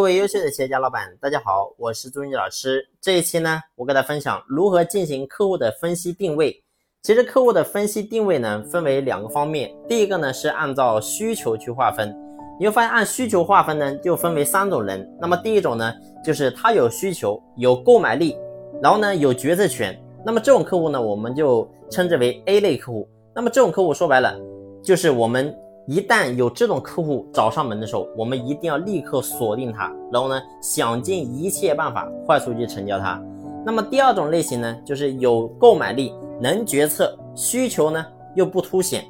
各位优秀的企业家老板，大家好，我是朱云老师。这一期呢，我给大家分享如何进行客户的分析定位。其实客户的分析定位呢，分为两个方面。第一个呢是按照需求去划分，你会发现按需求划分呢，就分为三种人。那么第一种呢，就是他有需求、有购买力，然后呢有决策权。那么这种客户呢，我们就称之为 A 类客户。那么这种客户说白了，就是我们。一旦有这种客户找上门的时候，我们一定要立刻锁定他，然后呢，想尽一切办法快速去成交他。那么第二种类型呢，就是有购买力、能决策、需求呢又不凸显，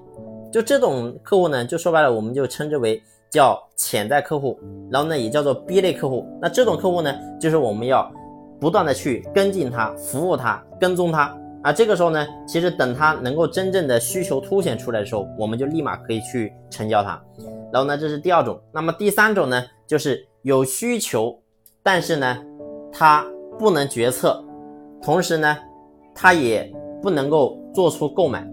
就这种客户呢，就说白了，我们就称之为叫潜在客户，然后呢也叫做 B 类客户。那这种客户呢，就是我们要不断的去跟进他、服务他、跟踪他。啊，这个时候呢，其实等他能够真正的需求凸显出来的时候，我们就立马可以去成交他。然后呢，这是第二种。那么第三种呢，就是有需求，但是呢，他不能决策，同时呢，他也不能够做出购买。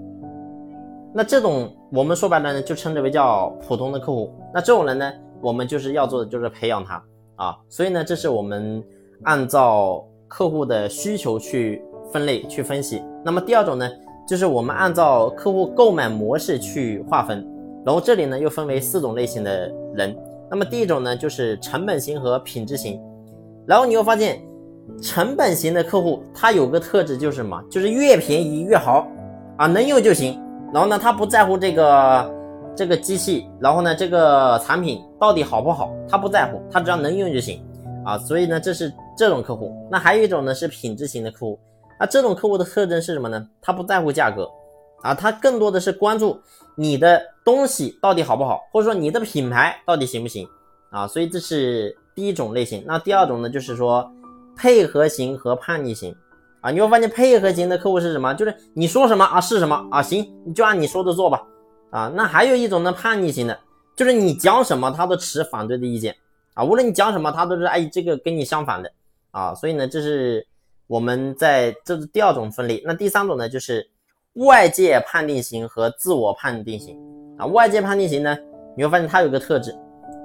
那这种我们说白了呢，就称之为叫普通的客户。那这种人呢，我们就是要做的就是培养他啊。所以呢，这是我们按照客户的需求去。分类去分析，那么第二种呢，就是我们按照客户购买模式去划分，然后这里呢又分为四种类型的人。那么第一种呢就是成本型和品质型，然后你会发现，成本型的客户他有个特质就是什么？就是越便宜越好啊，能用就行。然后呢，他不在乎这个这个机器，然后呢这个产品到底好不好，他不在乎，他只要能用就行啊。所以呢，这是这种客户。那还有一种呢是品质型的客户。那这种客户的特征是什么呢？他不在乎价格，啊，他更多的是关注你的东西到底好不好，或者说你的品牌到底行不行，啊，所以这是第一种类型。那第二种呢，就是说配合型和叛逆型，啊，你会发现配合型的客户是什么？就是你说什么啊是什么啊，行，你就按你说的做吧，啊，那还有一种呢叛逆型的，就是你讲什么他都持反对的意见，啊，无论你讲什么他都是哎这个跟你相反的，啊，所以呢这是。我们在这是第二种分类，那第三种呢，就是外界判定型和自我判定型啊。外界判定型呢，你会发现它有个特质，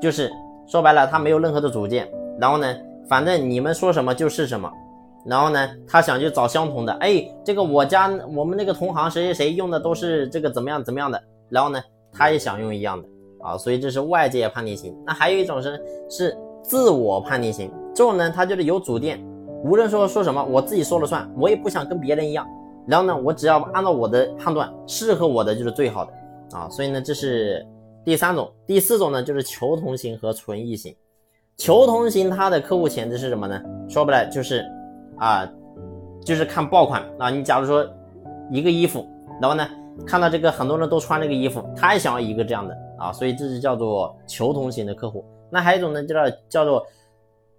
就是说白了，它没有任何的主见，然后呢，反正你们说什么就是什么，然后呢，他想去找相同的，哎，这个我家我们那个同行谁谁谁用的都是这个怎么样怎么样的，然后呢，他也想用一样的啊，所以这是外界判定型。那还有一种是是自我判定型，这种呢，他就是有主见。无论说说什么，我自己说了算，我也不想跟别人一样。然后呢，我只要按照我的判断，适合我的就是最好的啊。所以呢，这是第三种。第四种呢，就是求同型和存异型。求同型它的客户潜质是什么呢？说白了就是啊，就是看爆款啊。你假如说一个衣服，然后呢看到这个很多人都穿这个衣服，他也想要一个这样的啊。所以这是叫做求同型的客户。那还有一种呢，叫叫做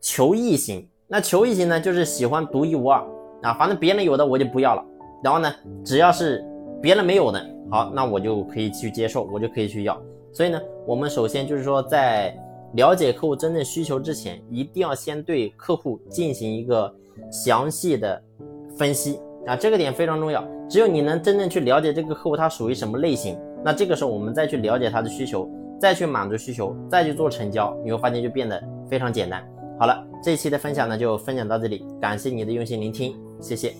求异型。那求异型呢，就是喜欢独一无二啊，反正别人有的我就不要了。然后呢，只要是别人没有的，好，那我就可以去接受，我就可以去要。所以呢，我们首先就是说，在了解客户真正需求之前，一定要先对客户进行一个详细的分析啊，这个点非常重要。只有你能真正去了解这个客户他属于什么类型，那这个时候我们再去了解他的需求，再去满足需求，再去做成交，你会发现就变得非常简单。好了，这一期的分享呢就分享到这里，感谢你的用心聆听，谢谢。